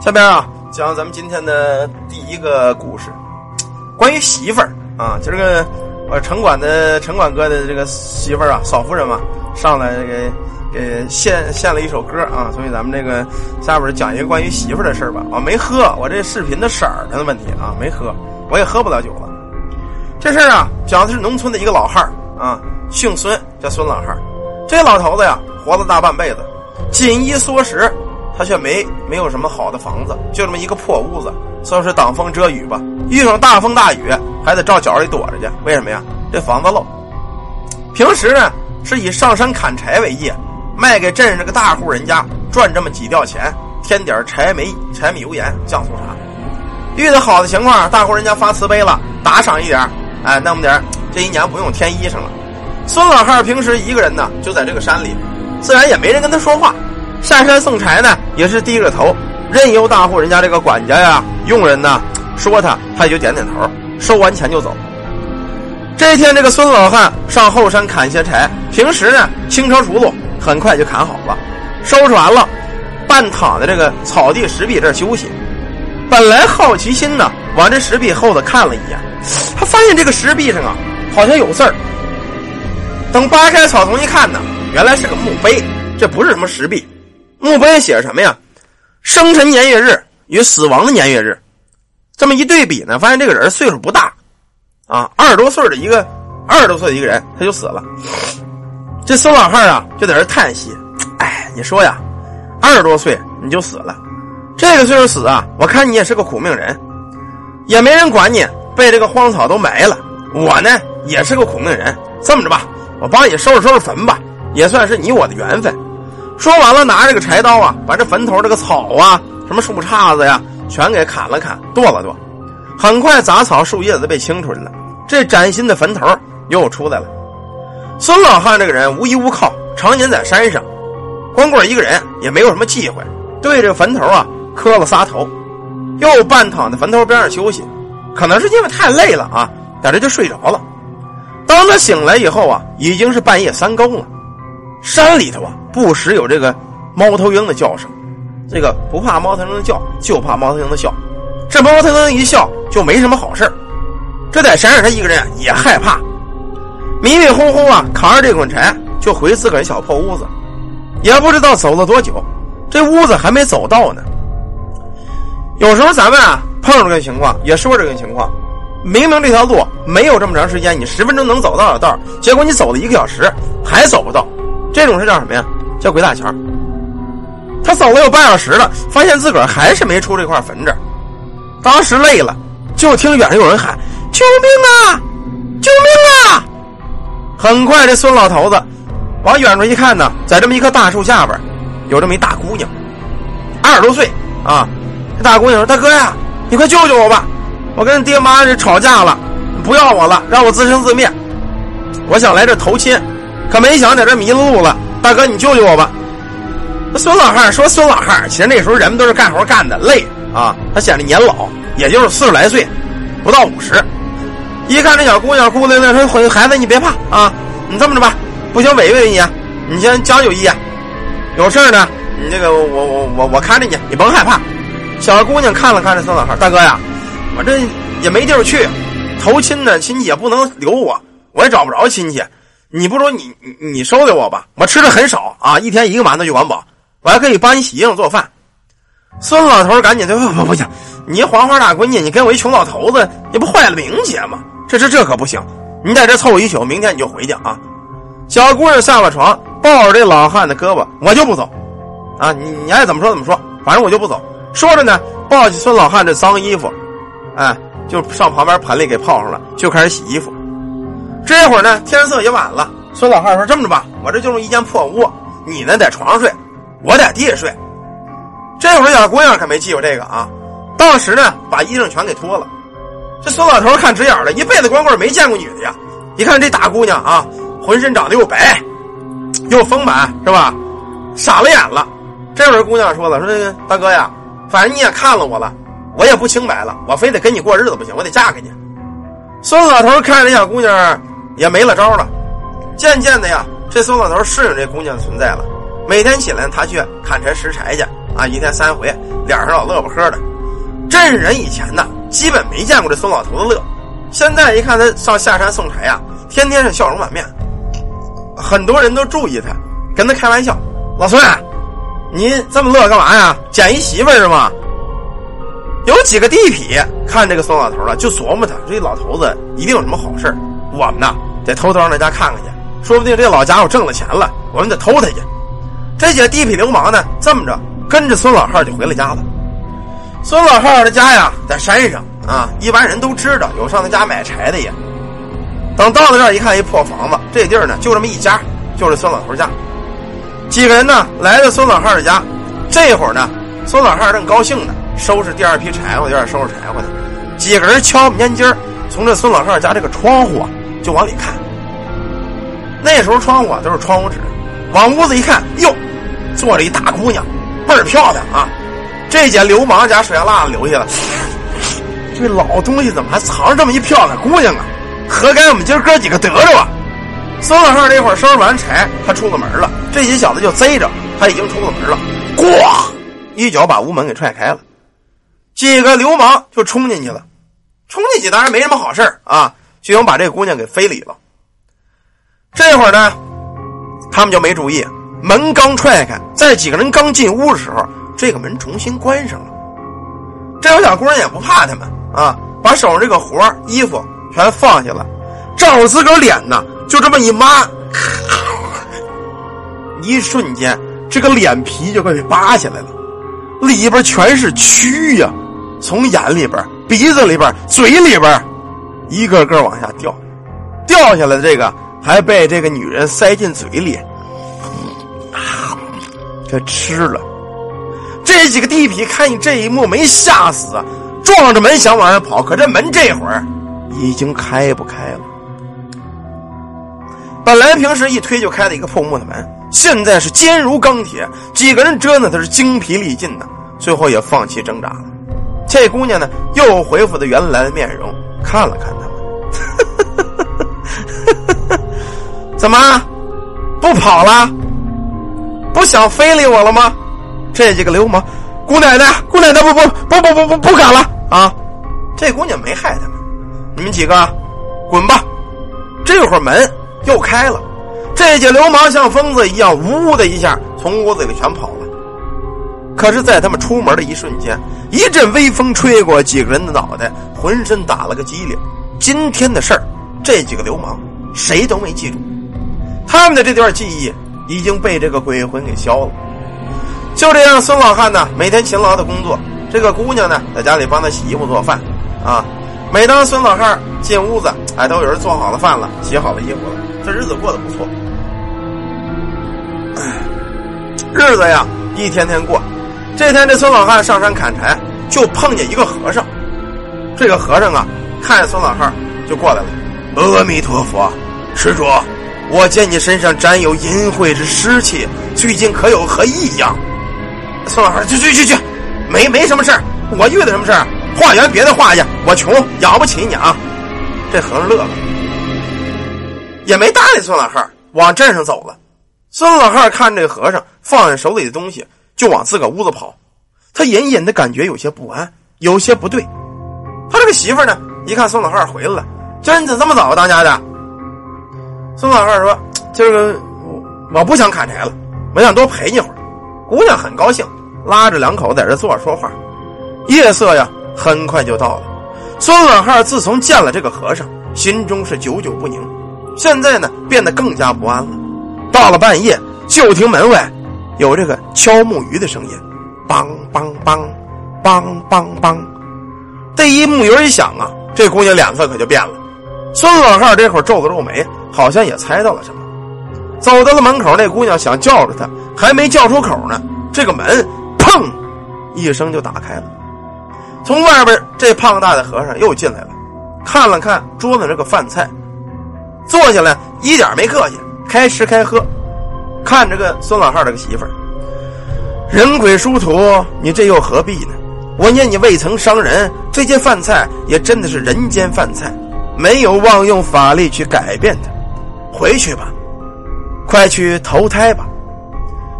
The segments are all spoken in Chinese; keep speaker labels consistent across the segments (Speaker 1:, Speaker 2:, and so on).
Speaker 1: 下边啊，讲咱们今天的第一个故事，关于媳妇儿啊，就这个我城管的城管哥的这个媳妇儿啊，嫂夫人嘛，上来给给献献了一首歌啊，所以咱们这个下边讲一个关于媳妇儿的事儿吧。啊，没喝，我这视频的色儿的问题啊，没喝，我也喝不了酒了。这事儿啊，讲的是农村的一个老汉儿啊，姓孙，叫孙老汉儿。这老头子呀，活了大半辈子，紧衣缩食。他却没没有什么好的房子，就这么一个破屋子，算是挡风遮雨吧。遇上大风大雨，还得照角里躲着去。为什么呀？这房子漏。平时呢，是以上山砍柴为业，卖给镇上这个大户人家，赚这么几吊钱，添点柴煤、柴米油盐、酱醋茶。遇到好的情况，大户人家发慈悲了，打赏一点，哎，那么点这一年不用添衣裳了。孙老汉平时一个人呢，就在这个山里，自然也没人跟他说话。下山送柴呢，也是低着头，任由大户人家这个管家呀、佣人呢说他，他也就点点头，收完钱就走。这天，这个孙老汉上后山砍些柴，平时呢轻车熟路，很快就砍好了，收拾完了，半躺在这个草地石壁这儿休息。本来好奇心呢，往这石壁后头看了一眼，他发现这个石壁上啊，好像有字儿。等扒开草丛一看呢，原来是个墓碑，这不是什么石壁。墓碑写着什么呀？生辰年月日与死亡的年月日，这么一对比呢，发现这个人岁数不大，啊，二十多岁的一个二十多岁的一个人，他就死了。这孙老汉啊，就在这叹息：“哎，你说呀，二十多岁你就死了，这个岁数死啊，我看你也是个苦命人，也没人管你，被这个荒草都埋了。我呢，也是个苦命人。这么着吧，我帮你收拾收拾坟吧，也算是你我的缘分。”说完了，拿这个柴刀啊，把这坟头这个草啊、什么树杈子呀，全给砍了砍，剁了剁。很快，杂草树叶子被清出来了，这崭新的坟头又出来了。孙老汉这个人无依无靠，常年在山上，光棍一个人，也没有什么忌讳，对这个坟头啊磕了仨头，又半躺在坟头边上休息。可能是因为太累了啊，在这就睡着了。当他醒来以后啊，已经是半夜三更了。山里头啊，不时有这个猫头鹰的叫声。这个不怕猫头鹰的叫，就怕猫头鹰的笑。这猫头鹰一笑，就没什么好事这在山上，他一个人也害怕，迷迷糊糊啊，扛着这捆柴就回自个儿小破屋子。也不知道走了多久，这屋子还没走到呢。有时候咱们啊碰着这个情况，也说这个情况，明明这条路没有这么长时间，你十分钟能走到的道结果你走了一个小时还走不到。这种是叫什么呀？叫鬼打墙。他走了有半小时了，发现自个儿还是没出这块坟这。当时累了，就听远处有人喊：“救命啊！救命啊！”很快，这孙老头子往远处一看呢，在这么一棵大树下边，有这么一大姑娘，二十多岁啊。这大姑娘说：“大哥呀，你快救救我吧！我跟爹妈这吵架了，不要我了，让我自生自灭。我想来这投亲。”可没想在这迷路了，大哥，你救救我吧！孙老汉说：“孙老汉，其实那时候人们都是干活干的累啊，他显得年老，也就是四十来岁，不到五十。一看这小姑娘哭的那说：‘孩子，你别怕啊，你这么着吧，不行，委委你，你先将就一夜，有事呢，你这个我我我我看着你，你甭害怕。’小姑娘看了看这孙老汉，大哥呀，我这也没地儿去，投亲的，亲戚也不能留我，我也找不着亲戚。”你不如你你你收留我吧，我吃的很少啊，一天一个馒头就管饱，我还可以帮你洗衣裳做饭。孙老头赶紧就不不不行，你黄花大闺女，你跟我一穷老头子，你不坏了名节吗？这这这可不行，你在这凑一宿，明天你就回去啊。小姑娘下了床，抱着这老汉的胳膊，我就不走啊，你你爱怎么说怎么说，反正我就不走。说着呢，抱起孙老汉这脏衣服，哎，就上旁边盆里给泡上了，就开始洗衣服。这会儿呢，天色也晚了。孙老汉说：“这么着吧，我这就是一间破屋，你呢在床上睡，我在地下睡。”这会儿小姑娘可没忌讳这个啊，当时呢把衣裳全给脱了。这孙老头看直眼了，一辈子光棍没见过女的呀。一看这大姑娘啊，浑身长得又白又丰满，是吧？傻了眼了。这会儿姑娘说了：“说这个大哥呀，反正你也看了我了，我也不清白了，我非得跟你过日子不行，我得嫁给你。”孙老头看着这小姑娘。也没了招了，渐渐的呀，这孙老头适应这姑娘的存在了。每天起来他去砍柴拾柴去啊，一天三回，脸上老乐不呵的。真是人以前呢，基本没见过这孙老头子乐。现在一看他上下山送柴呀，天天是笑容满面。很多人都注意他，跟他开玩笑：“老孙，你这么乐干嘛呀？捡一媳妇是吗？”有几个地痞看这个孙老头了，就琢磨他这老头子一定有什么好事我们呢，得偷偷上他家看看去，说不定这老家伙挣了钱了，我们得偷他去。这几个地痞流氓呢，这么着跟着孙老汉就回了家了。孙老汉的家呀，在山上啊，一般人都知道有上他家买柴的也。等到了这儿一看，一破房子，这地儿呢就这么一家，就是孙老头家。几个人呢来到孙老汉的家，这会儿呢，孙老汉正高兴呢，收拾第二批柴火，有点收拾柴火的。几个人敲门尖儿，从这孙老汉家这个窗户就往里看。那时候窗户都是窗户纸，往屋子一看，哟，坐着一大姑娘，倍儿漂亮啊。这捡流氓家水蜡留下了，这老东西怎么还藏着这么一漂亮姑娘啊？活该我们今儿哥几个得着啊！孙老汉这会儿收拾完柴，他出了门了。这些小子就贼着，他已经出了门了，咣，一脚把屋门给踹开了。几个流氓就冲进去了，冲进去当然没什么好事啊，就想把这个姑娘给非礼了。这会儿呢，他们就没注意，门刚踹开，在几个人刚进屋的时候。这个门重新关上了，这小姑娘也不怕他们啊，把手上这个活衣服全放下了，照着自个儿脸呢，就这么一抹，一瞬间这个脸皮就快被扒下来了，里边全是蛆呀，从眼里边、鼻子里边、嘴里边，一个个往下掉，掉下来的这个还被这个女人塞进嘴里，这吃了。这几个地痞看你这一幕，没吓死，撞着门想往外跑，可这门这会儿已经开不开了。本来平时一推就开的一个破木的门，现在是坚如钢铁，几个人折腾的是精疲力尽的，最后也放弃挣扎了。这姑娘呢，又恢复的原来的面容，看了看他们，怎么不跑了？不想非礼我了吗？这几个流氓，姑奶奶，姑奶奶，不不不不不不不敢了啊！这姑娘没害他们，你们几个滚吧！这会儿门又开了，这些流氓像疯子一样，呜的一下从屋子里全跑了。可是，在他们出门的一瞬间，一阵微风吹过，几个人的脑袋浑身打了个激灵。今天的事儿，这几个流氓谁都没记住，他们的这段记忆已经被这个鬼魂给消了。就这样，孙老汉呢，每天勤劳的工作，这个姑娘呢，在家里帮他洗衣服做饭，啊，每当孙老汉进屋子，哎，都有人做好了饭了，洗好了衣服了，这日子过得不错。日子呀，一天天过。这天，这孙老汉上山砍柴，就碰见一个和尚。这个和尚啊，看见孙老汉就过来了。阿弥陀佛，施主，我见你身上沾有淫秽之湿气，最近可有何异样？孙老汉，去去去去，没没什么事我遇到什么事化缘别的化去，我穷养不起你啊！这和尚乐了，也没搭理孙老汉，往镇上走了。孙老汉看这和尚放下手里的东西，就往自个屋子跑。他隐隐的感觉有些不安，有些不对。他这个媳妇呢，一看孙老汉回来了，今儿你怎么这么早当家的？孙老汉说：“今儿个我不想砍柴了，我想多陪你会儿。”姑娘很高兴。拉着两口在这坐着说话，夜色呀很快就到了。孙老汉自从见了这个和尚，心中是久久不宁，现在呢变得更加不安了。到了半夜，就听门外有这个敲木鱼的声音，梆梆梆，梆梆梆。这一木鱼一响啊，这姑娘脸色可就变了。孙老汉这会儿皱了皱眉，好像也猜到了什么，走到了门口。那姑娘想叫着他，还没叫出口呢，这个门。砰！一声就打开了，从外边这胖大的和尚又进来了，看了看桌子这个饭菜，坐下来一点没客气，开吃开喝，看这个孙老汉这个媳妇儿，人鬼殊途，你这又何必呢？我念你未曾伤人，这些饭菜也真的是人间饭菜，没有妄用法力去改变它，回去吧，快去投胎吧。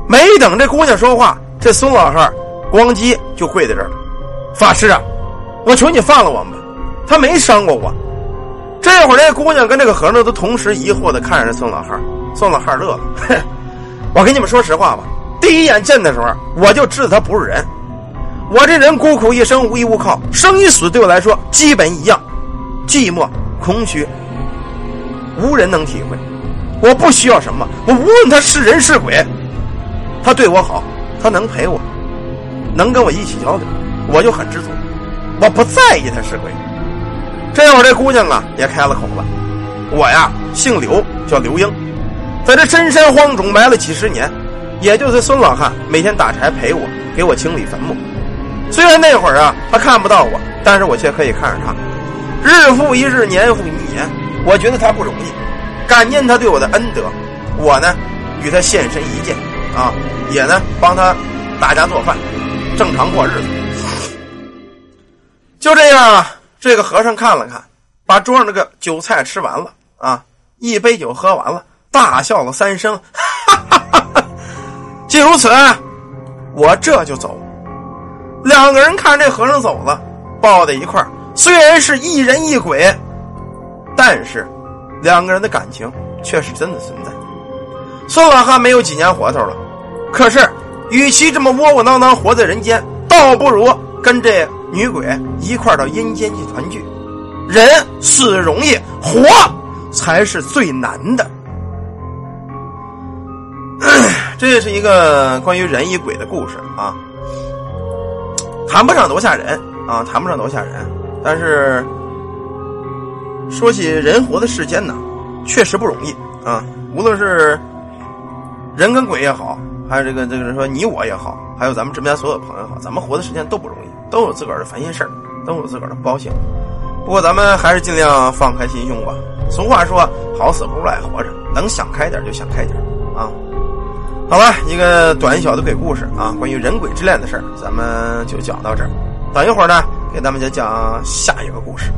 Speaker 1: 没等这姑娘说话。这孙老汉咣叽就跪在这儿了。法师啊，我求你放了我们吧，他没伤过我。这会儿，这姑娘跟这个和尚都同时疑惑的看着孙老汉。孙老汉乐了，哼，我跟你们说实话吧，第一眼见的时候，我就知道他不是人。我这人孤苦一生，无依无靠，生与死对我来说基本一样，寂寞、空虚，无人能体会。我不需要什么，我无论他是人是鬼，他对我好，他能陪我，能跟我一起交流，我就很知足。我不在意他是鬼。这会儿，这姑娘啊也开了口了：“我呀，姓刘，叫刘英，在这深山荒冢埋了几十年，也就是孙老汉每天打柴陪我，给我清理坟墓。虽然那会儿啊，他看不到我，但是我却可以看着他，日复一日，年复一年。我觉得他不容易，感念他对我的恩德。我呢，与他现身一见，啊，也呢帮他大家做饭，正常过日子。就这样。”这个和尚看了看，把桌上那个酒菜吃完了啊，一杯酒喝完了，大笑了三声，哈哈哈哈既如此，我这就走。两个人看这和尚走了，抱在一块虽然是一人一鬼，但是两个人的感情却是真的存在。孙老汉没有几年活头了，可是与其这么窝窝囊囊活在人间，倒不如跟这。女鬼一块到阴间去团聚，人死容易，活才是最难的。这是一个关于人与鬼的故事啊，谈不上多吓人啊，谈不上多吓人。但是说起人活的世间呢，确实不容易啊。无论是人跟鬼也好，还有这个这个人说你我也好，还有咱们身边所有朋友好，咱们活的时间都不容易。都有自个儿的烦心事儿，都有自个儿的不高兴。不过咱们还是尽量放开心胸吧。俗话说：“好死不如赖活着。”能想开点就想开点。好了，一个短小的鬼故事啊，关于人鬼之恋的事儿，咱们就讲到这儿。等一会儿呢，给咱们再讲下一个故事。